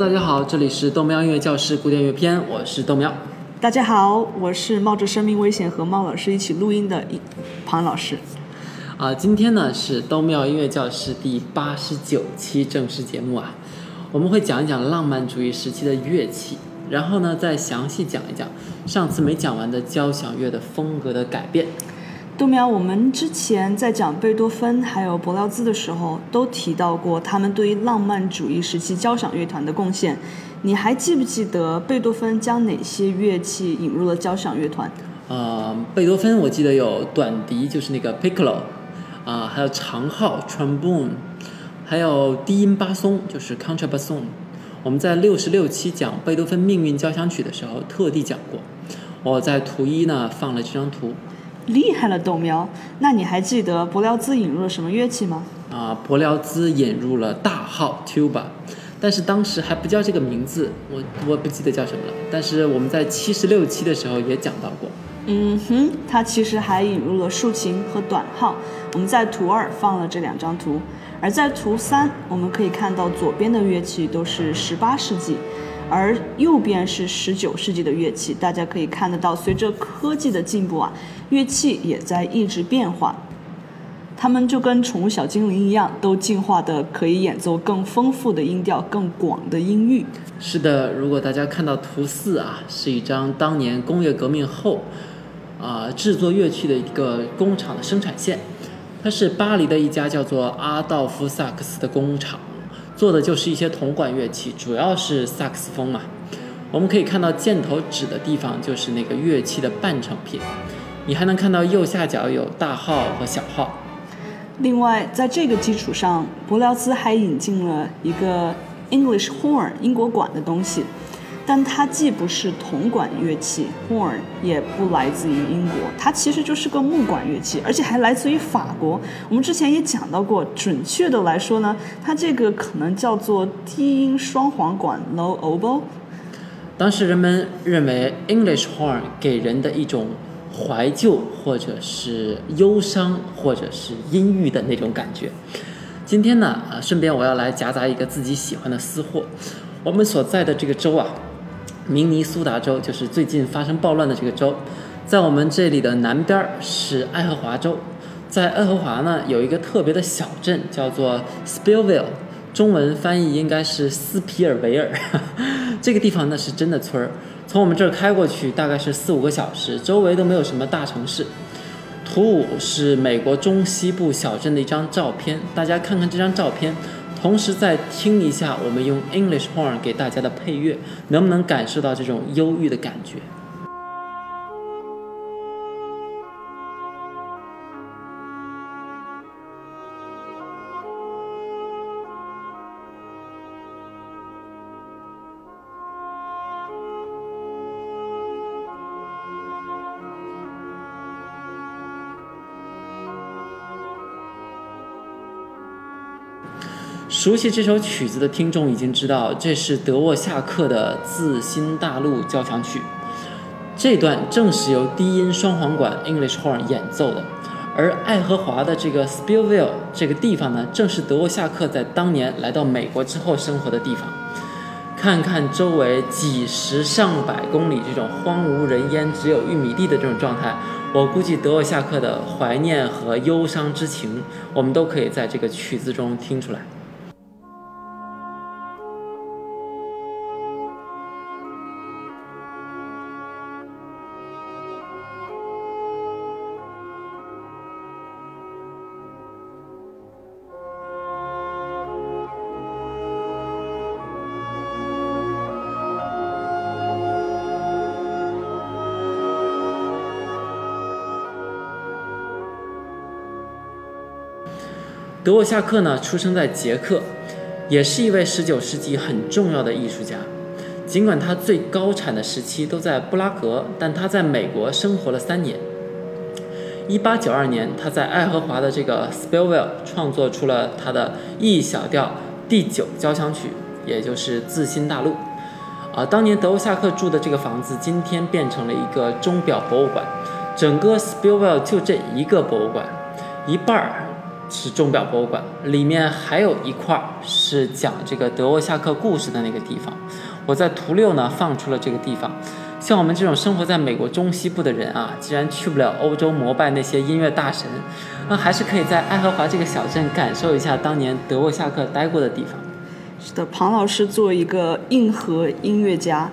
大家好，这里是豆喵音乐教室古典乐篇，我是豆喵。大家好，我是冒着生命危险和猫老师一起录音的庞老师。啊，今天呢是豆喵音乐教室第八十九期正式节目啊，我们会讲一讲浪漫主义时期的乐器，然后呢再详细讲一讲上次没讲完的交响乐的风格的改变。豆苗，我们之前在讲贝多芬还有柏辽兹的时候，都提到过他们对于浪漫主义时期交响乐团的贡献。你还记不记得贝多芬将哪些乐器引入了交响乐团？呃，贝多芬我记得有短笛，就是那个 piccolo，啊，还有长号 trombone，还有低音巴松，就是 contrabasson。我们在六十六期讲贝多芬命运交响曲的时候特地讲过。我在图一呢放了这张图。厉害了，豆苗。那你还记得伯辽兹引入了什么乐器吗？啊，伯辽兹引入了大号 tuba，但是当时还不叫这个名字，我我不记得叫什么了。但是我们在七十六期的时候也讲到过。嗯哼，他其实还引入了竖琴和短号。我们在图二放了这两张图，而在图三我们可以看到左边的乐器都是十八世纪。而右边是十九世纪的乐器，大家可以看得到，随着科技的进步啊，乐器也在一直变化。它们就跟宠物小精灵一样，都进化的可以演奏更丰富的音调、更广的音域。是的，如果大家看到图四啊，是一张当年工业革命后啊制作乐器的一个工厂的生产线，它是巴黎的一家叫做阿道夫萨克斯的工厂。做的就是一些铜管乐器，主要是萨克斯风嘛。我们可以看到箭头指的地方就是那个乐器的半成品。你还能看到右下角有大号和小号。另外，在这个基础上，伯辽兹还引进了一个 English horn 英国管的东西。但它既不是铜管乐器，horn 也不来自于英国，它其实就是个木管乐器，而且还来自于法国。我们之前也讲到过，准确的来说呢，它这个可能叫做低音双簧管 （low oboe）。当时人们认为 English horn 给人的一种怀旧，或者是忧伤，或者是阴郁的那种感觉。今天呢，啊，顺便我要来夹杂一个自己喜欢的私货，我们所在的这个州啊。明尼苏达州就是最近发生暴乱的这个州，在我们这里的南边是爱荷华州，在爱荷华呢有一个特别的小镇叫做 Spillville，中文翻译应该是斯皮尔维尔。这个地方呢是真的村儿，从我们这儿开过去大概是四五个小时，周围都没有什么大城市。图五是美国中西部小镇的一张照片，大家看看这张照片。同时再听一下我们用 English horn 给大家的配乐，能不能感受到这种忧郁的感觉？熟悉这首曲子的听众已经知道，这是德沃夏克的《自新大陆交响曲》。这段正是由低音双簧管 English horn 演奏的，而爱荷华的这个 Spillville 这个地方呢，正是德沃夏克在当年来到美国之后生活的地方。看看周围几十上百公里这种荒无人烟、只有玉米地的这种状态，我估计德沃夏克的怀念和忧伤之情，我们都可以在这个曲子中听出来。德沃夏克呢，出生在捷克，也是一位19世纪很重要的艺术家。尽管他最高产的时期都在布拉格，但他在美国生活了三年。1892年，他在爱荷华的这个 Spillville 创作出了他的 E 小调第九交响曲，也就是《自新大陆》。啊，当年德沃夏克住的这个房子，今天变成了一个钟表博物馆。整个 Spillville 就这一个博物馆，一半儿。是钟表博物馆，里面还有一块是讲这个德沃夏克故事的那个地方。我在图六呢放出了这个地方。像我们这种生活在美国中西部的人啊，既然去不了欧洲膜拜那些音乐大神，那还是可以在爱荷华这个小镇感受一下当年德沃夏克待过的地方。是的，庞老师作为一个硬核音乐家，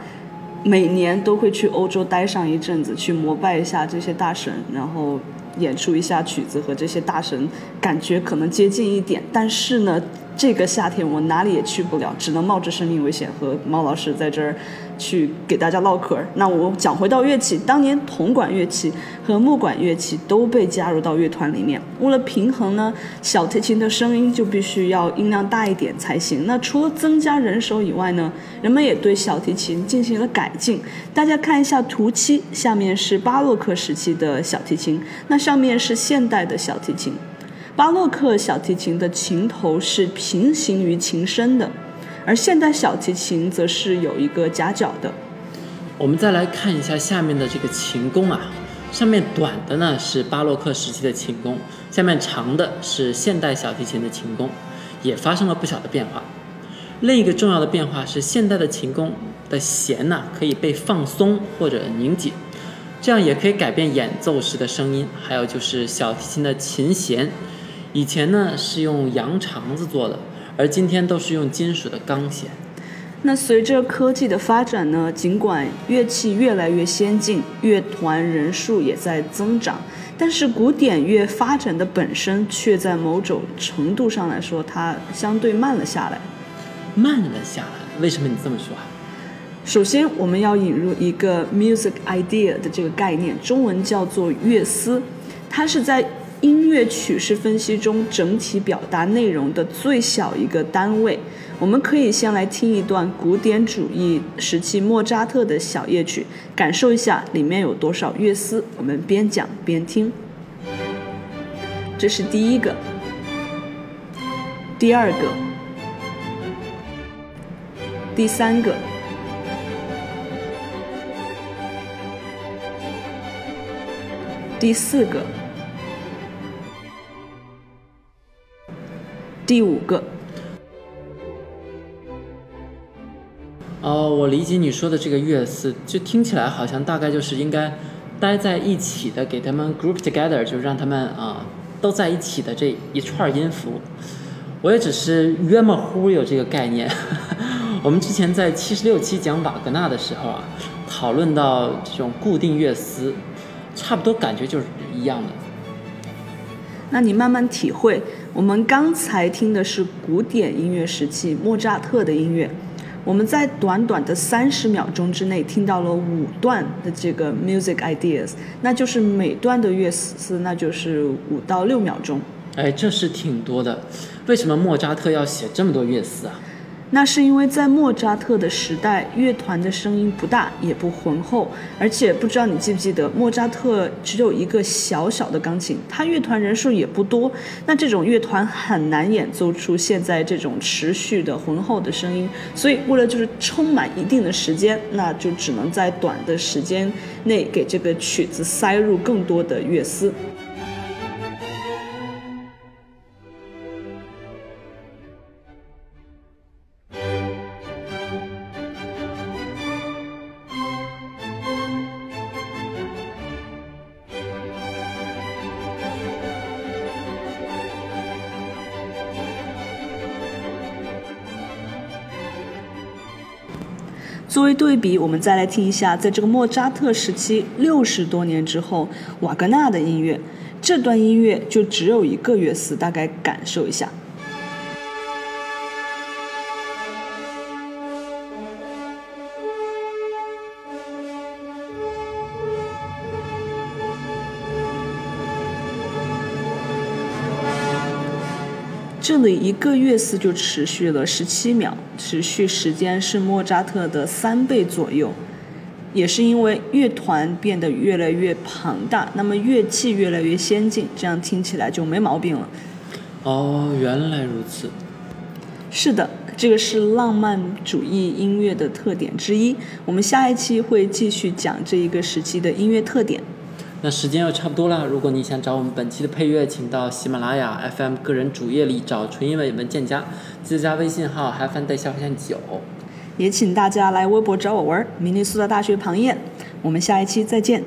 每年都会去欧洲待上一阵子，去膜拜一下这些大神，然后。演出一下曲子和这些大神，感觉可能接近一点，但是呢，这个夏天我哪里也去不了，只能冒着生命危险和猫老师在这儿。去给大家唠嗑。那我讲回到乐器，当年铜管乐器和木管乐器都被加入到乐团里面。为了平衡呢，小提琴的声音就必须要音量大一点才行。那除了增加人手以外呢，人们也对小提琴进行了改进。大家看一下图七，下面是巴洛克时期的小提琴，那上面是现代的小提琴。巴洛克小提琴的琴头是平行于琴身的。而现代小提琴则是有一个夹角的。我们再来看一下下面的这个琴弓啊，上面短的呢是巴洛克时期的琴弓，下面长的是现代小提琴的琴弓，也发生了不小的变化。另一个重要的变化是，现代的琴弓的弦呢可以被放松或者拧紧，这样也可以改变演奏时的声音。还有就是小提琴的琴弦，以前呢是用羊肠子做的。而今天都是用金属的钢弦。那随着科技的发展呢，尽管乐器越来越先进，乐团人数也在增长，但是古典乐发展的本身却在某种程度上来说，它相对慢了下来。慢了下来？为什么你这么说啊？首先，我们要引入一个 music idea 的这个概念，中文叫做乐思，它是在。音乐曲式分析中，整体表达内容的最小一个单位，我们可以先来听一段古典主义时期莫扎特的小夜曲，感受一下里面有多少乐思。我们边讲边听。这是第一个，第二个，第三个，第四个。第五个，哦，我理解你说的这个乐思，就听起来好像大概就是应该待在一起的，给他们 group together，就让他们啊都在一起的这一串音符。我也只是约么乎有这个概念。我们之前在七十六期讲瓦格纳的时候啊，讨论到这种固定乐思，差不多感觉就是一样的。那你慢慢体会。我们刚才听的是古典音乐时期莫扎特的音乐，我们在短短的三十秒钟之内听到了五段的这个 music ideas，那就是每段的乐思那就是五到六秒钟。哎，这是挺多的，为什么莫扎特要写这么多乐思啊？那是因为在莫扎特的时代，乐团的声音不大也不浑厚，而且不知道你记不记得，莫扎特只有一个小小的钢琴，他乐团人数也不多，那这种乐团很难演奏出现在这种持续的浑厚的声音，所以为了就是充满一定的时间，那就只能在短的时间内给这个曲子塞入更多的乐思。作为对比，我们再来听一下，在这个莫扎特时期六十多年之后，瓦格纳的音乐，这段音乐就只有一个乐思，大概感受一下。这里一个乐思就持续了十七秒，持续时间是莫扎特的三倍左右。也是因为乐团变得越来越庞大，那么乐器越来越先进，这样听起来就没毛病了。哦，原来如此。是的，这个是浪漫主义音乐的特点之一。我们下一期会继续讲这一个时期的音乐特点。那时间又差不多了，如果你想找我们本期的配乐，请到喜马拉雅 FM 个人主页里找纯音伟文件夹，记得加微信号 “have fun 带小线九”。也请大家来微博找我玩儿，明尼苏达大学庞燕。我们下一期再见。